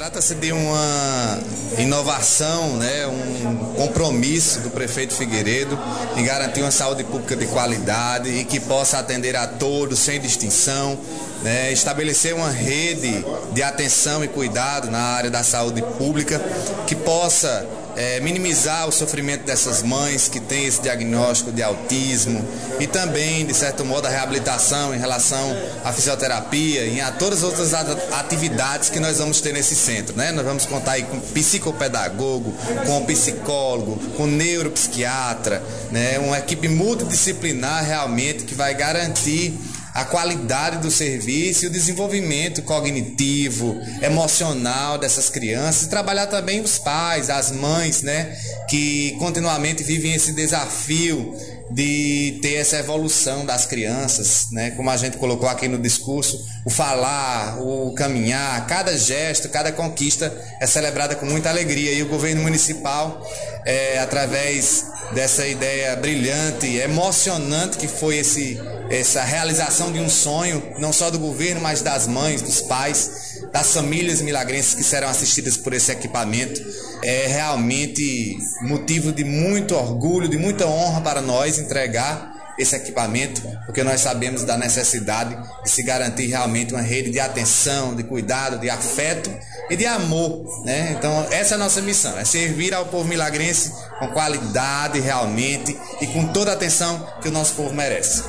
Trata-se de uma inovação, né, um compromisso do prefeito Figueiredo em garantir uma saúde pública de qualidade e que possa atender a todos sem distinção, né, estabelecer uma rede de atenção e cuidado na área da saúde pública que possa é, minimizar o sofrimento dessas mães que têm esse diagnóstico de autismo e também, de certo modo, a reabilitação em relação à fisioterapia e a todas as outras atividades que nós vamos ter nesse centro. Né? Nós vamos contar aí com psicopedagogo, com psicólogo, com neuropsiquiatra, né? uma equipe multidisciplinar realmente que vai garantir a qualidade do serviço e o desenvolvimento cognitivo, emocional dessas crianças, e trabalhar também os pais, as mães, né, que continuamente vivem esse desafio de ter essa evolução das crianças, né? Como a gente colocou aqui no discurso, o falar, o caminhar, cada gesto, cada conquista é celebrada com muita alegria e o governo municipal, é, através dessa ideia brilhante, emocionante que foi esse essa realização de um sonho, não só do governo, mas das mães, dos pais, das famílias milagrenses que serão assistidas por esse equipamento. É realmente motivo de muito orgulho, de muita honra para nós entregar esse equipamento, porque nós sabemos da necessidade de se garantir realmente uma rede de atenção, de cuidado, de afeto e de amor, né? Então, essa é a nossa missão, é servir ao povo milagrense com qualidade realmente e com toda a atenção que o nosso povo merece.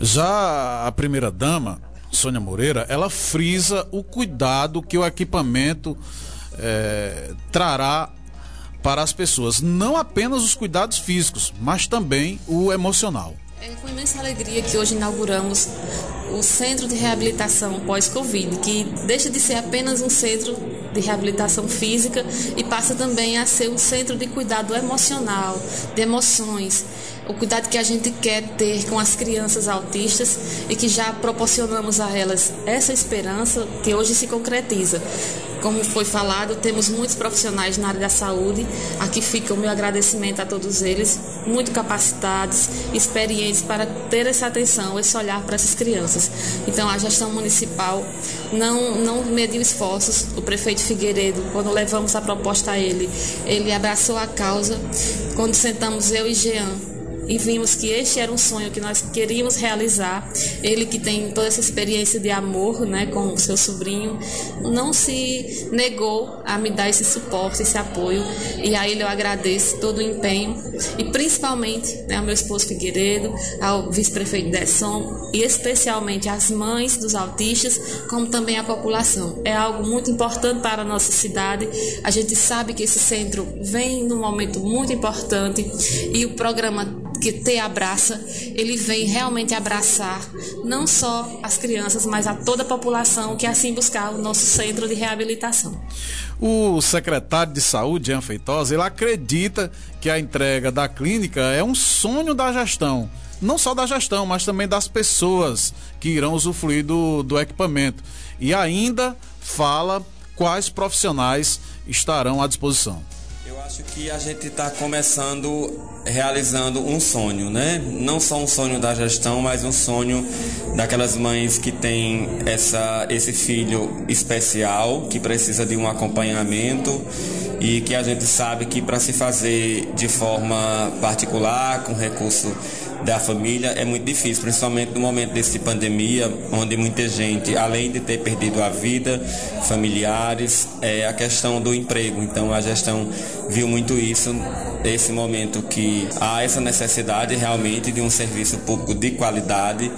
Já a primeira dama, Sônia Moreira, ela frisa o cuidado que o equipamento é, trará para as pessoas. Não apenas os cuidados físicos, mas também o emocional. É com imensa alegria que hoje inauguramos o Centro de Reabilitação Pós-Covid, que deixa de ser apenas um centro de reabilitação física e passa também a ser um centro de cuidado emocional, de emoções, o cuidado que a gente quer ter com as crianças autistas e que já proporcionamos a elas essa esperança que hoje se concretiza. Como foi falado, temos muitos profissionais na área da saúde. Aqui fica o meu agradecimento a todos eles, muito capacitados, experientes para ter essa atenção, esse olhar para essas crianças. Então, a gestão municipal não, não mediu esforços. O prefeito Figueiredo, quando levamos a proposta a ele, ele abraçou a causa. Quando sentamos eu e Jean e vimos que este era um sonho que nós queríamos realizar. Ele que tem toda essa experiência de amor, né, com seu sobrinho, não se negou a me dar esse suporte, esse apoio. E a ele eu agradeço todo o empenho e principalmente né, ao meu esposo Figueiredo, ao vice-prefeito Desson e especialmente às mães dos autistas, como também à população. É algo muito importante para a nossa cidade. A gente sabe que esse centro vem num momento muito importante e o programa que te abraça, ele vem realmente abraçar não só as crianças, mas a toda a população que assim buscar o nosso centro de reabilitação. O secretário de Saúde, Jean Feitosa, ele acredita que a entrega da clínica é um sonho da gestão. Não só da gestão, mas também das pessoas que irão usufruir do, do equipamento. E ainda fala quais profissionais estarão à disposição acho que a gente está começando realizando um sonho, né? Não só um sonho da gestão, mas um sonho daquelas mães que têm essa, esse filho especial que precisa de um acompanhamento e que a gente sabe que para se fazer de forma particular, com recurso da família é muito difícil, principalmente no momento desse pandemia, onde muita gente, além de ter perdido a vida, familiares, é a questão do emprego. Então a gestão viu muito isso nesse momento que há essa necessidade realmente de um serviço público de qualidade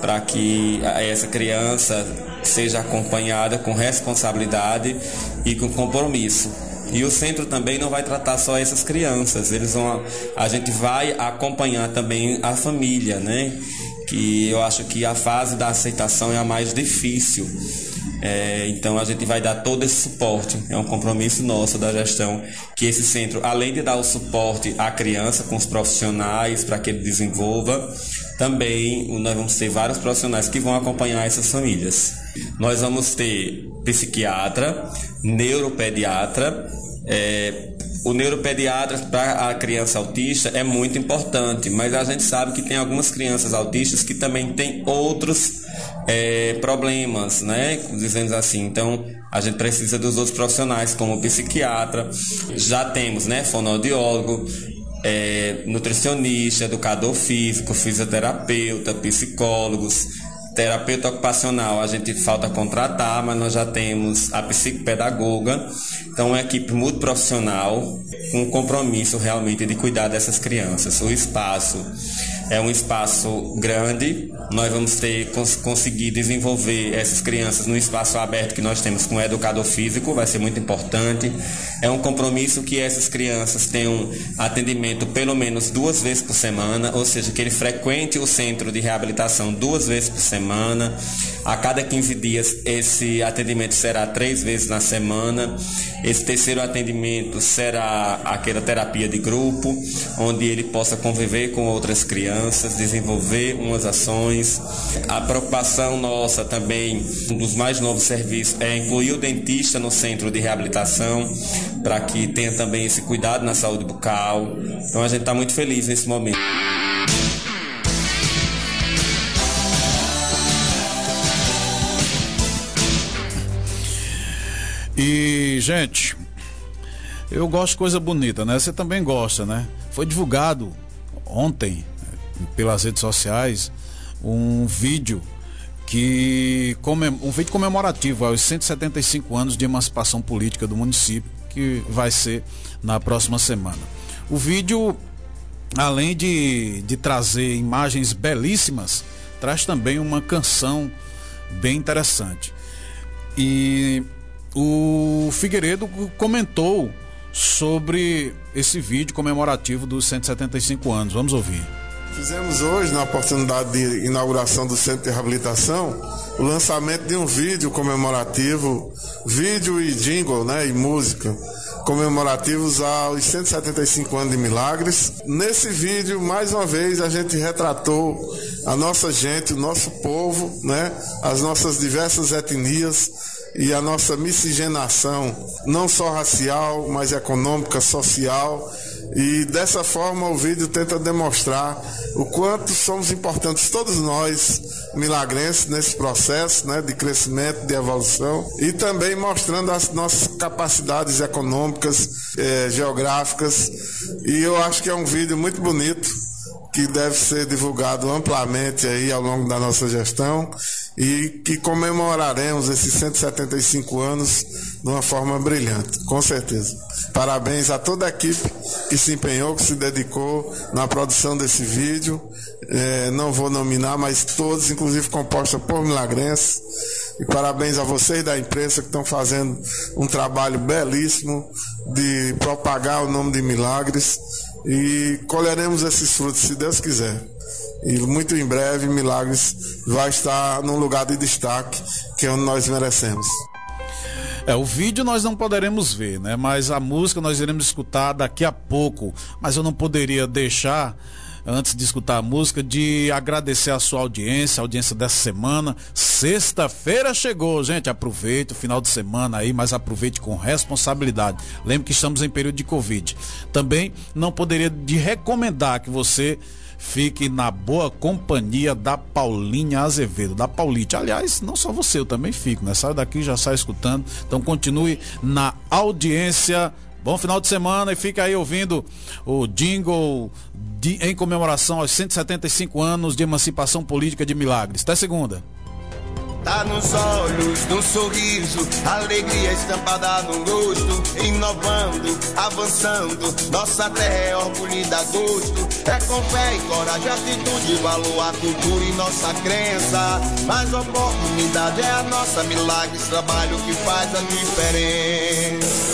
para que essa criança seja acompanhada com responsabilidade e com compromisso. E o centro também não vai tratar só essas crianças, eles vão a gente vai acompanhar também a família, né? Que eu acho que a fase da aceitação é a mais difícil. É, então a gente vai dar todo esse suporte. É um compromisso nosso da gestão que esse centro, além de dar o suporte à criança com os profissionais para que ele desenvolva, também nós vamos ter vários profissionais que vão acompanhar essas famílias. Nós vamos ter psiquiatra, neuropediatra, é, o neuropediatra para a criança autista é muito importante, mas a gente sabe que tem algumas crianças autistas que também têm outros é, problemas, né? Dizendo assim. Então, a gente precisa dos outros profissionais, como psiquiatra, já temos, né? Fonoaudiólogo, é, nutricionista, educador físico, fisioterapeuta, psicólogos, terapeuta ocupacional a gente falta contratar, mas nós já temos a psicopedagoga, então uma equipe muito profissional, com um compromisso realmente de cuidar dessas crianças. O espaço é um espaço grande, nós vamos ter cons conseguir desenvolver essas crianças no espaço aberto que nós temos com o educador físico, vai ser muito importante. É um compromisso que essas crianças tenham atendimento pelo menos duas vezes por semana, ou seja, que ele frequente o centro de reabilitação duas vezes por semana. A cada 15 dias esse atendimento será três vezes na semana. Esse terceiro atendimento será aquela terapia de grupo, onde ele possa conviver com outras crianças, desenvolver umas ações. A preocupação nossa também, um dos mais novos serviços, é incluir o dentista no centro de reabilitação, para que tenha também esse cuidado na saúde bucal. Então a gente está muito feliz nesse momento. E, gente, eu gosto de coisa bonita, né? Você também gosta, né? Foi divulgado ontem pelas redes sociais um vídeo que um vídeo comemorativo aos 175 anos de emancipação política do município, que vai ser na próxima semana. O vídeo, além de, de trazer imagens belíssimas, traz também uma canção bem interessante. E o Figueiredo comentou sobre esse vídeo comemorativo dos 175 anos. Vamos ouvir. Fizemos hoje, na oportunidade de inauguração do Centro de Reabilitação, o lançamento de um vídeo comemorativo, vídeo e jingle, né, e música, comemorativos aos 175 anos de Milagres. Nesse vídeo, mais uma vez, a gente retratou a nossa gente, o nosso povo, né, as nossas diversas etnias, e a nossa miscigenação, não só racial, mas econômica, social. E dessa forma o vídeo tenta demonstrar o quanto somos importantes todos nós, milagrenses, nesse processo né, de crescimento, de evolução, e também mostrando as nossas capacidades econômicas, eh, geográficas. E eu acho que é um vídeo muito bonito que deve ser divulgado amplamente aí ao longo da nossa gestão e que comemoraremos esses 175 anos de uma forma brilhante, com certeza. Parabéns a toda a equipe que se empenhou, que se dedicou na produção desse vídeo. É, não vou nominar, mas todos, inclusive composta por milagrenses. E parabéns a vocês da imprensa que estão fazendo um trabalho belíssimo de propagar o nome de Milagres e colheremos esses frutos, se Deus quiser. E muito em breve, Milagres vai estar num lugar de destaque que é onde nós merecemos. É, o vídeo nós não poderemos ver, né? Mas a música nós iremos escutar daqui a pouco. Mas eu não poderia deixar antes de escutar a música, de agradecer a sua audiência, a audiência dessa semana. Sexta-feira chegou, gente. Aproveite o final de semana aí, mas aproveite com responsabilidade. Lembre que estamos em período de Covid. Também não poderia de recomendar que você fique na boa companhia da Paulinha Azevedo, da Paulite. Aliás, não só você, eu também fico, né? Sai daqui já sai escutando. Então continue na audiência Bom final de semana e fica aí ouvindo o jingle de, em comemoração aos 175 anos de emancipação política de Milagres. Até segunda. Tá nos olhos, no sorriso, alegria estampada no rosto, inovando, avançando. Nossa terra é orgulho dá gosto. É com fé e coragem, atitude, valor, a cultura e nossa crença. Mas oportunidade é a nossa, milagres, trabalho que faz a diferença.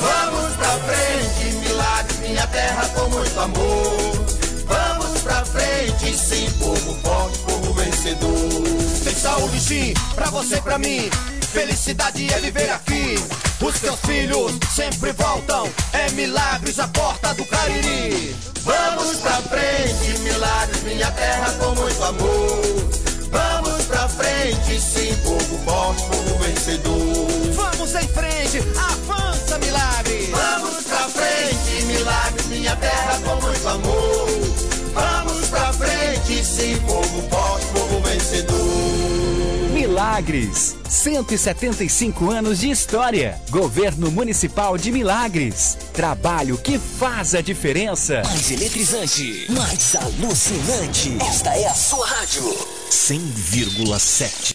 Vamos pra frente, milagres, minha terra com muito amor. Vamos pra frente, sim, povo forte, povo vencedor. Saúde sim, pra você, pra mim. Felicidade é viver aqui. Os teus filhos sempre voltam. É milagres a porta do Cariri. Vamos pra frente, milagres, minha terra com muito amor. Vamos pra frente, sim, povo forte, povo vencedor. Vamos em frente, avança, milagre. Vamos pra frente, milagre, minha terra com muito amor. Vamos pra frente, sim, povo forte, povo vencedor. Milagres, 175 anos de história. Governo Municipal de Milagres. Trabalho que faz a diferença. Mais eletrizante, mais alucinante. Esta é a sua rádio. 100,7.